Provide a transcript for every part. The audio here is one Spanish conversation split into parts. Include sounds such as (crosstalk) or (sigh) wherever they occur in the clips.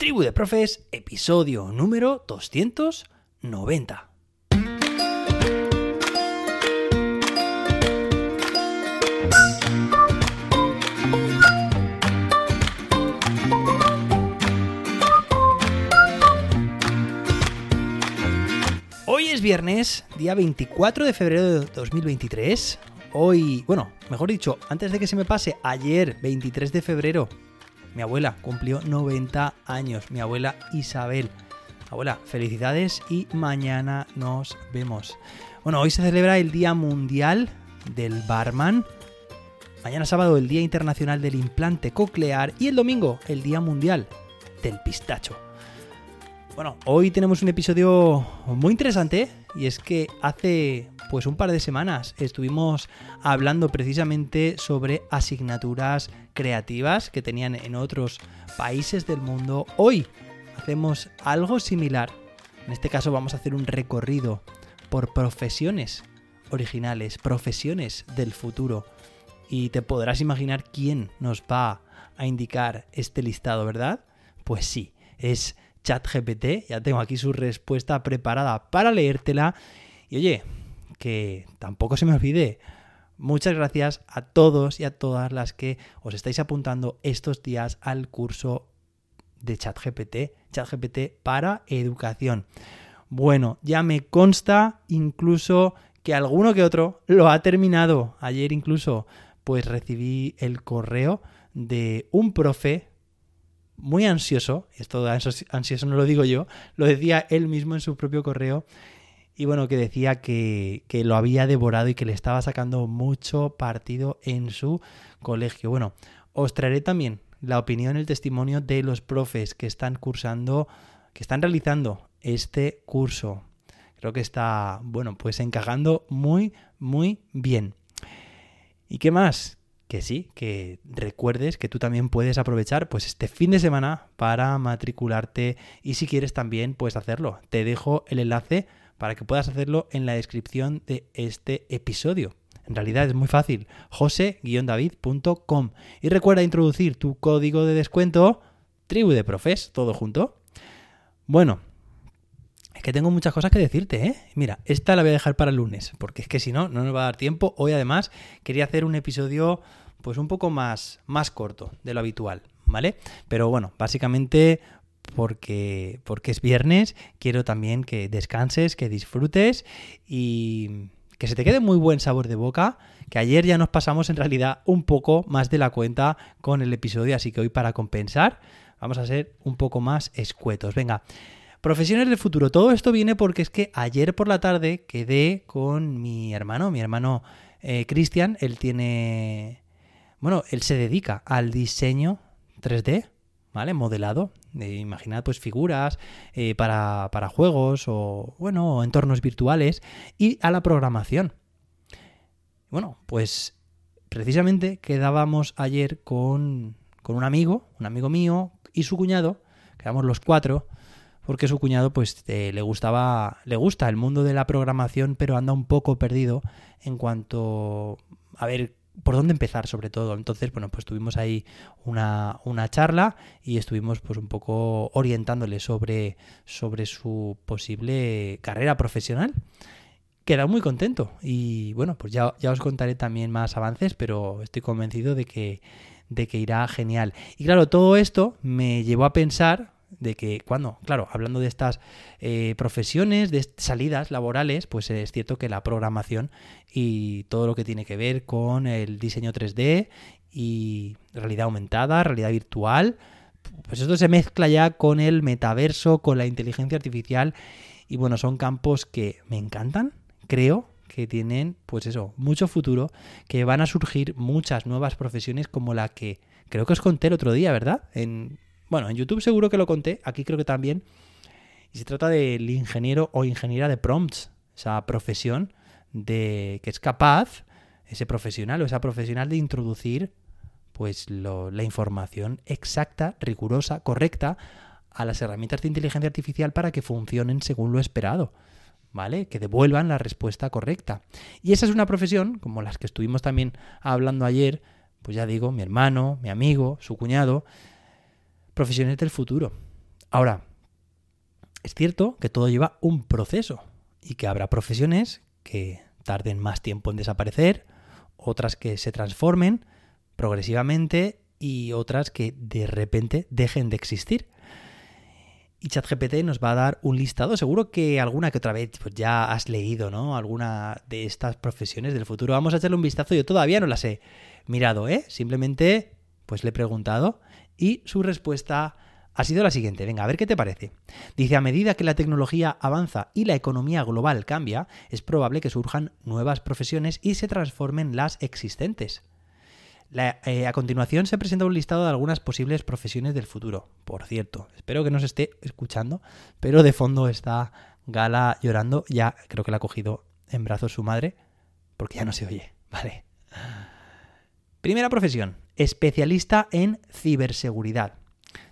Tribu de Profes, episodio número 290. Hoy es viernes, día 24 de febrero de 2023. Hoy, bueno, mejor dicho, antes de que se me pase, ayer, 23 de febrero, mi abuela cumplió 90 años, mi abuela Isabel. Abuela, felicidades y mañana nos vemos. Bueno, hoy se celebra el Día Mundial del Barman. Mañana sábado el Día Internacional del Implante Coclear y el domingo el Día Mundial del Pistacho. Bueno, hoy tenemos un episodio muy interesante y es que hace pues un par de semanas estuvimos hablando precisamente sobre asignaturas creativas que tenían en otros países del mundo. Hoy hacemos algo similar. En este caso vamos a hacer un recorrido por profesiones originales, profesiones del futuro. Y te podrás imaginar quién nos va a indicar este listado, ¿verdad? Pues sí, es ChatGPT. Ya tengo aquí su respuesta preparada para leértela. Y oye, que tampoco se me olvide. Muchas gracias a todos y a todas las que os estáis apuntando estos días al curso de ChatGPT, ChatGPT para educación. Bueno, ya me consta incluso que alguno que otro lo ha terminado. Ayer incluso pues recibí el correo de un profe muy ansioso, esto ansioso no lo digo yo, lo decía él mismo en su propio correo, y bueno, que decía que, que, lo había devorado y que le estaba sacando mucho partido en su colegio. Bueno, os traeré también la opinión, el testimonio de los profes que están cursando, que están realizando este curso. Creo que está, bueno, pues encajando muy, muy bien. ¿Y qué más? que sí, que recuerdes que tú también puedes aprovechar pues este fin de semana para matricularte y si quieres también puedes hacerlo. Te dejo el enlace para que puedas hacerlo en la descripción de este episodio. En realidad es muy fácil, jose-david.com y recuerda introducir tu código de descuento tribu de profes, todo junto. Bueno, es que tengo muchas cosas que decirte, ¿eh? Mira, esta la voy a dejar para el lunes, porque es que si no, no nos va a dar tiempo. Hoy además quería hacer un episodio pues un poco más, más corto de lo habitual, ¿vale? Pero bueno, básicamente porque, porque es viernes, quiero también que descanses, que disfrutes y que se te quede muy buen sabor de boca, que ayer ya nos pasamos en realidad un poco más de la cuenta con el episodio, así que hoy para compensar vamos a ser un poco más escuetos. Venga. Profesiones del futuro. Todo esto viene porque es que ayer por la tarde quedé con mi hermano, mi hermano eh, Cristian. Él tiene bueno, él se dedica al diseño 3D, ¿vale? Modelado. Eh, imaginad pues figuras eh, para, juegos o, bueno, entornos virtuales y a la programación. Bueno, pues precisamente quedábamos ayer con, con un amigo, un amigo mío y su cuñado, quedamos los cuatro, porque su cuñado pues eh, le gustaba, le gusta el mundo de la programación, pero anda un poco perdido en cuanto a ver por dónde empezar sobre todo. Entonces, bueno, pues tuvimos ahí una, charla y estuvimos pues un poco orientándole sobre, sobre su posible carrera profesional. Queda muy contento y bueno, pues ya, ya os contaré también más avances, pero estoy convencido de que, de que irá genial. Y claro, todo esto me llevó a pensar, de que cuando, claro, hablando de estas eh, profesiones, de salidas laborales, pues es cierto que la programación y todo lo que tiene que ver con el diseño 3D y realidad aumentada, realidad virtual, pues esto se mezcla ya con el metaverso, con la inteligencia artificial y bueno, son campos que me encantan, creo que tienen pues eso, mucho futuro, que van a surgir muchas nuevas profesiones como la que creo que os conté el otro día, ¿verdad? En bueno, en YouTube seguro que lo conté, aquí creo que también. Y se trata del ingeniero o ingeniera de prompts, esa profesión de que es capaz, ese profesional o esa profesional de introducir pues la información exacta, rigurosa, correcta a las herramientas de inteligencia artificial para que funcionen según lo esperado. ¿Vale? Que devuelvan la respuesta correcta. Y esa es una profesión, como las que estuvimos también hablando ayer, pues ya digo, mi hermano, mi amigo, su cuñado, profesiones del futuro. Ahora, es cierto que todo lleva un proceso y que habrá profesiones que tarden más tiempo en desaparecer, otras que se transformen progresivamente y otras que de repente dejen de existir. Y ChatGPT nos va a dar un listado. Seguro que alguna que otra vez pues ya has leído, ¿no? Alguna de estas profesiones del futuro. Vamos a echarle un vistazo. Yo todavía no las he mirado, ¿eh? Simplemente pues le he preguntado y su respuesta ha sido la siguiente. Venga, a ver qué te parece. Dice, a medida que la tecnología avanza y la economía global cambia, es probable que surjan nuevas profesiones y se transformen las existentes. Eh, a continuación se presenta un listado de algunas posibles profesiones del futuro. Por cierto, espero que no se esté escuchando, pero de fondo está Gala llorando. Ya creo que la ha cogido en brazos su madre, porque ya no se oye. Vale. Primera profesión, especialista en ciberseguridad.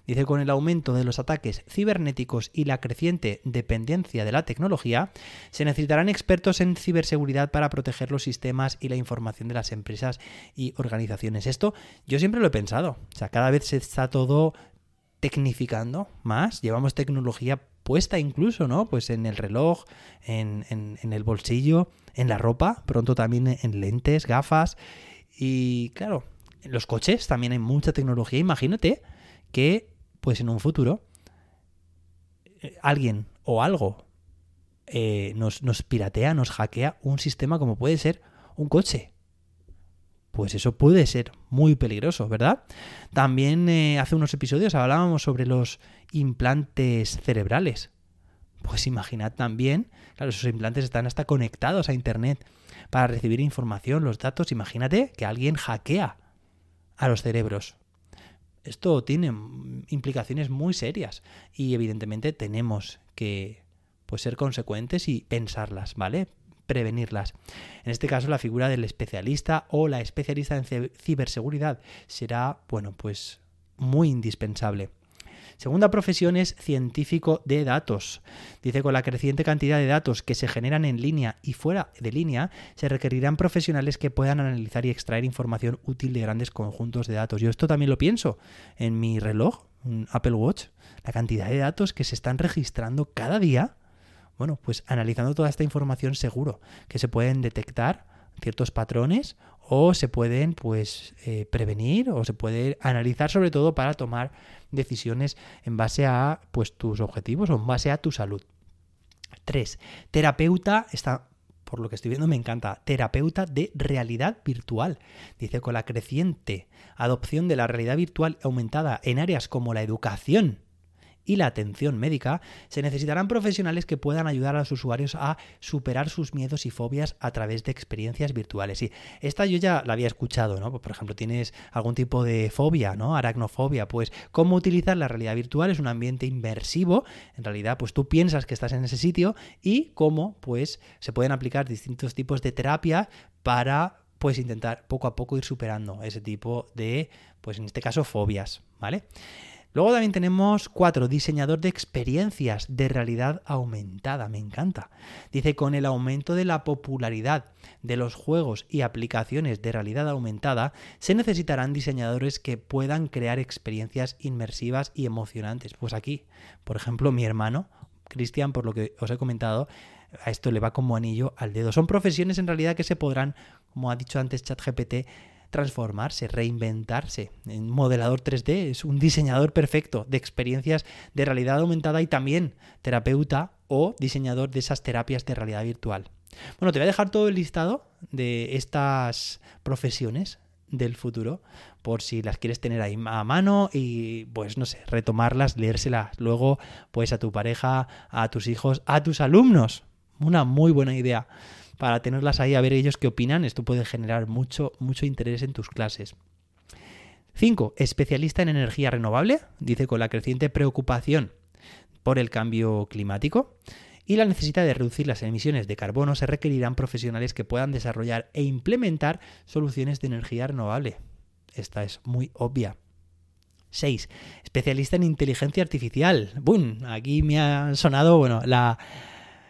Dice, con el aumento de los ataques cibernéticos y la creciente dependencia de la tecnología, se necesitarán expertos en ciberseguridad para proteger los sistemas y la información de las empresas y organizaciones. Esto yo siempre lo he pensado. O sea, cada vez se está todo tecnificando más. Llevamos tecnología puesta incluso, ¿no? Pues en el reloj, en, en el bolsillo, en la ropa, pronto también en lentes, gafas. Y claro, los coches también hay mucha tecnología. Imagínate que pues en un futuro eh, alguien o algo eh, nos, nos, piratea, nos hackea un sistema como puede ser un coche. Pues eso puede ser muy peligroso, ¿verdad? También eh, hace unos episodios hablábamos sobre los implantes cerebrales. Pues imaginad también, claro, esos implantes están hasta conectados a Internet para recibir información, los datos. Imagínate que alguien hackea a los cerebros. Esto tiene implicaciones muy serias y evidentemente tenemos que pues, ser consecuentes y pensarlas, ¿vale? prevenirlas. En este caso, la figura del especialista o la especialista en ciberseguridad será, bueno, pues muy indispensable. Segunda profesión es científico de datos. Dice, con la creciente cantidad de datos que se generan en línea y fuera de línea, se requerirán profesionales que puedan analizar y extraer información útil de grandes conjuntos de datos. Yo esto también lo pienso en mi reloj, un Apple Watch, la cantidad de datos que se están registrando cada día. Bueno, pues analizando toda esta información seguro que se pueden detectar ciertos patrones o se pueden pues eh, prevenir o se puede analizar sobre todo para tomar decisiones en base a pues tus objetivos o en base a tu salud. 3. Terapeuta está por lo que estoy viendo me encanta, terapeuta de realidad virtual. Dice, con la creciente adopción de la realidad virtual aumentada en áreas como la educación y la atención médica, se necesitarán profesionales que puedan ayudar a los usuarios a superar sus miedos y fobias a través de experiencias virtuales. Y esta yo ya la había escuchado, ¿no? Por ejemplo, tienes algún tipo de fobia, ¿no? Aracnofobia, pues cómo utilizar la realidad virtual es un ambiente inmersivo, en realidad pues tú piensas que estás en ese sitio y cómo pues se pueden aplicar distintos tipos de terapia para pues intentar poco a poco ir superando ese tipo de, pues en este caso, fobias, ¿vale? Luego también tenemos cuatro, diseñador de experiencias de realidad aumentada, me encanta. Dice, con el aumento de la popularidad de los juegos y aplicaciones de realidad aumentada, se necesitarán diseñadores que puedan crear experiencias inmersivas y emocionantes. Pues aquí, por ejemplo, mi hermano, Cristian, por lo que os he comentado, a esto le va como anillo al dedo. Son profesiones en realidad que se podrán, como ha dicho antes ChatGPT, transformarse, reinventarse. Un modelador 3D es un diseñador perfecto de experiencias de realidad aumentada y también terapeuta o diseñador de esas terapias de realidad virtual. Bueno, te voy a dejar todo el listado de estas profesiones del futuro por si las quieres tener ahí a mano y pues no sé, retomarlas, leérselas luego pues a tu pareja, a tus hijos, a tus alumnos. Una muy buena idea para tenerlas ahí a ver ellos qué opinan. Esto puede generar mucho, mucho interés en tus clases. 5. Especialista en energía renovable, dice con la creciente preocupación por el cambio climático y la necesidad de reducir las emisiones de carbono, se requerirán profesionales que puedan desarrollar e implementar soluciones de energía renovable. Esta es muy obvia. 6. Especialista en inteligencia artificial. ¡Bum! Aquí me ha sonado, bueno, la,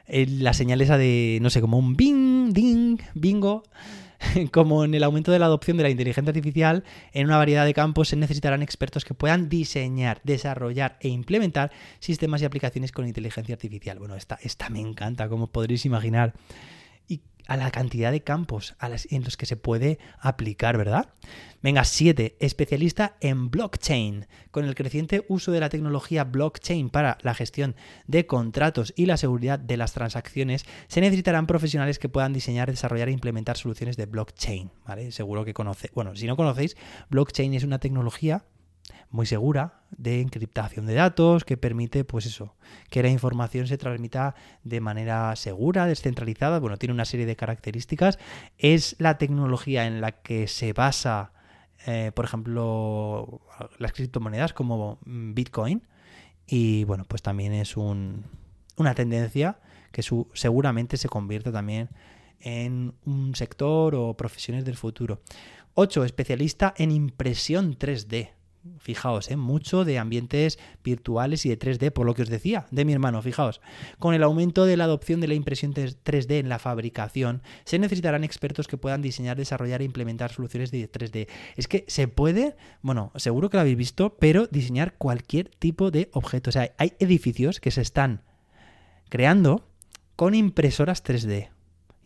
la señal esa de, no sé, como un bing, ding, bingo. (laughs) como en el aumento de la adopción de la inteligencia artificial, en una variedad de campos se necesitarán expertos que puedan diseñar, desarrollar e implementar sistemas y aplicaciones con inteligencia artificial. Bueno, esta, esta me encanta, como podréis imaginar a la cantidad de campos en los que se puede aplicar, ¿verdad? Venga, 7. Especialista en blockchain. Con el creciente uso de la tecnología blockchain para la gestión de contratos y la seguridad de las transacciones, se necesitarán profesionales que puedan diseñar, desarrollar e implementar soluciones de blockchain, ¿vale? Seguro que conocéis. Bueno, si no conocéis, blockchain es una tecnología muy segura de encriptación de datos que permite, pues eso, que la información se transmita de manera segura, descentralizada. Bueno, tiene una serie de características. Es la tecnología en la que se basa, eh, por ejemplo, las criptomonedas como Bitcoin. Y bueno, pues también es un, una tendencia que su, seguramente se convierte también en un sector o profesiones del futuro. 8. Especialista en impresión 3D. Fijaos, ¿eh? mucho de ambientes virtuales y de 3D, por lo que os decía de mi hermano, fijaos. Con el aumento de la adopción de la impresión 3D en la fabricación, se necesitarán expertos que puedan diseñar, desarrollar e implementar soluciones de 3D. Es que se puede, bueno, seguro que lo habéis visto, pero diseñar cualquier tipo de objeto. O sea, hay edificios que se están creando con impresoras 3D.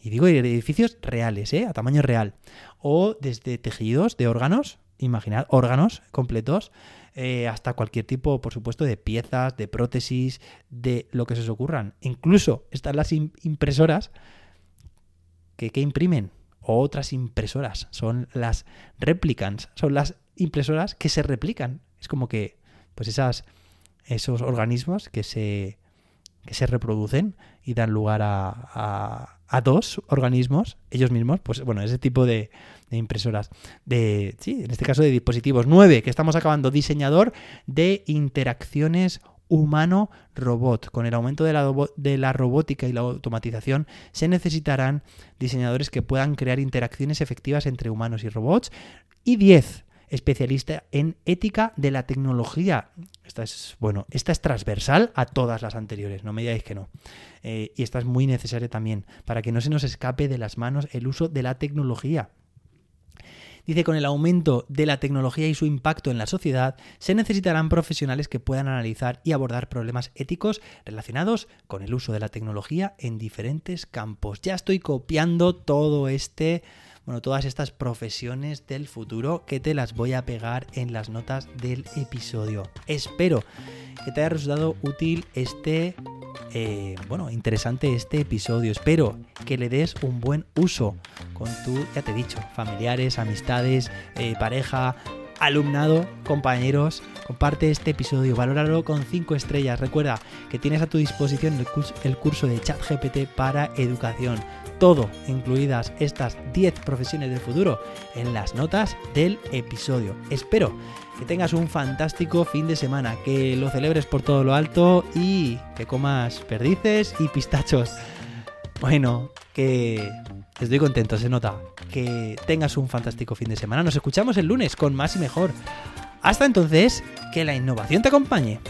Y digo edificios reales, ¿eh? a tamaño real. O desde tejidos de órganos, imaginad, órganos completos, eh, hasta cualquier tipo, por supuesto, de piezas, de prótesis, de lo que se os ocurran. Incluso están las impresoras que, que imprimen, o otras impresoras, son las replicants, son las impresoras que se replican. Es como que, pues esas, esos organismos que se, que se reproducen y dan lugar a, a dos organismos, ellos mismos, pues bueno, ese tipo de, impresoras, de, sí, en este caso de dispositivos. Nueve, que estamos acabando, diseñador de interacciones humano-robot. Con el aumento de la, de la, robótica y la automatización, se necesitarán diseñadores que puedan crear interacciones efectivas entre humanos y robots. Y 10 especialista en ética de la tecnología. Esta es, bueno, esta es transversal a todas las anteriores, no me digáis que no. Eh, y esta es muy necesaria también, para que no se nos escape de las manos el uso de la tecnología. Dice, con el aumento de la tecnología y su impacto en la sociedad, se necesitarán profesionales que puedan analizar y abordar problemas éticos relacionados con el uso de la tecnología en diferentes campos. Ya estoy copiando todo este bueno, todas estas profesiones del futuro que te las voy a pegar en las notas del episodio. Espero que te haya resultado útil este, eh, bueno, interesante este episodio. Espero que le des un buen uso con tu, ya te he dicho, familiares, amistades, eh, pareja, alumnado, compañeros, comparte este episodio, valóralo con 5 estrellas. Recuerda que tienes a tu disposición el curso, el curso de ChatGPT para educación todo, incluidas estas 10 profesiones del futuro, en las notas del episodio. Espero que tengas un fantástico fin de semana, que lo celebres por todo lo alto y que comas perdices y pistachos. Bueno, que estoy contento, se nota. Que tengas un fantástico fin de semana. Nos escuchamos el lunes con más y mejor. Hasta entonces, que la innovación te acompañe.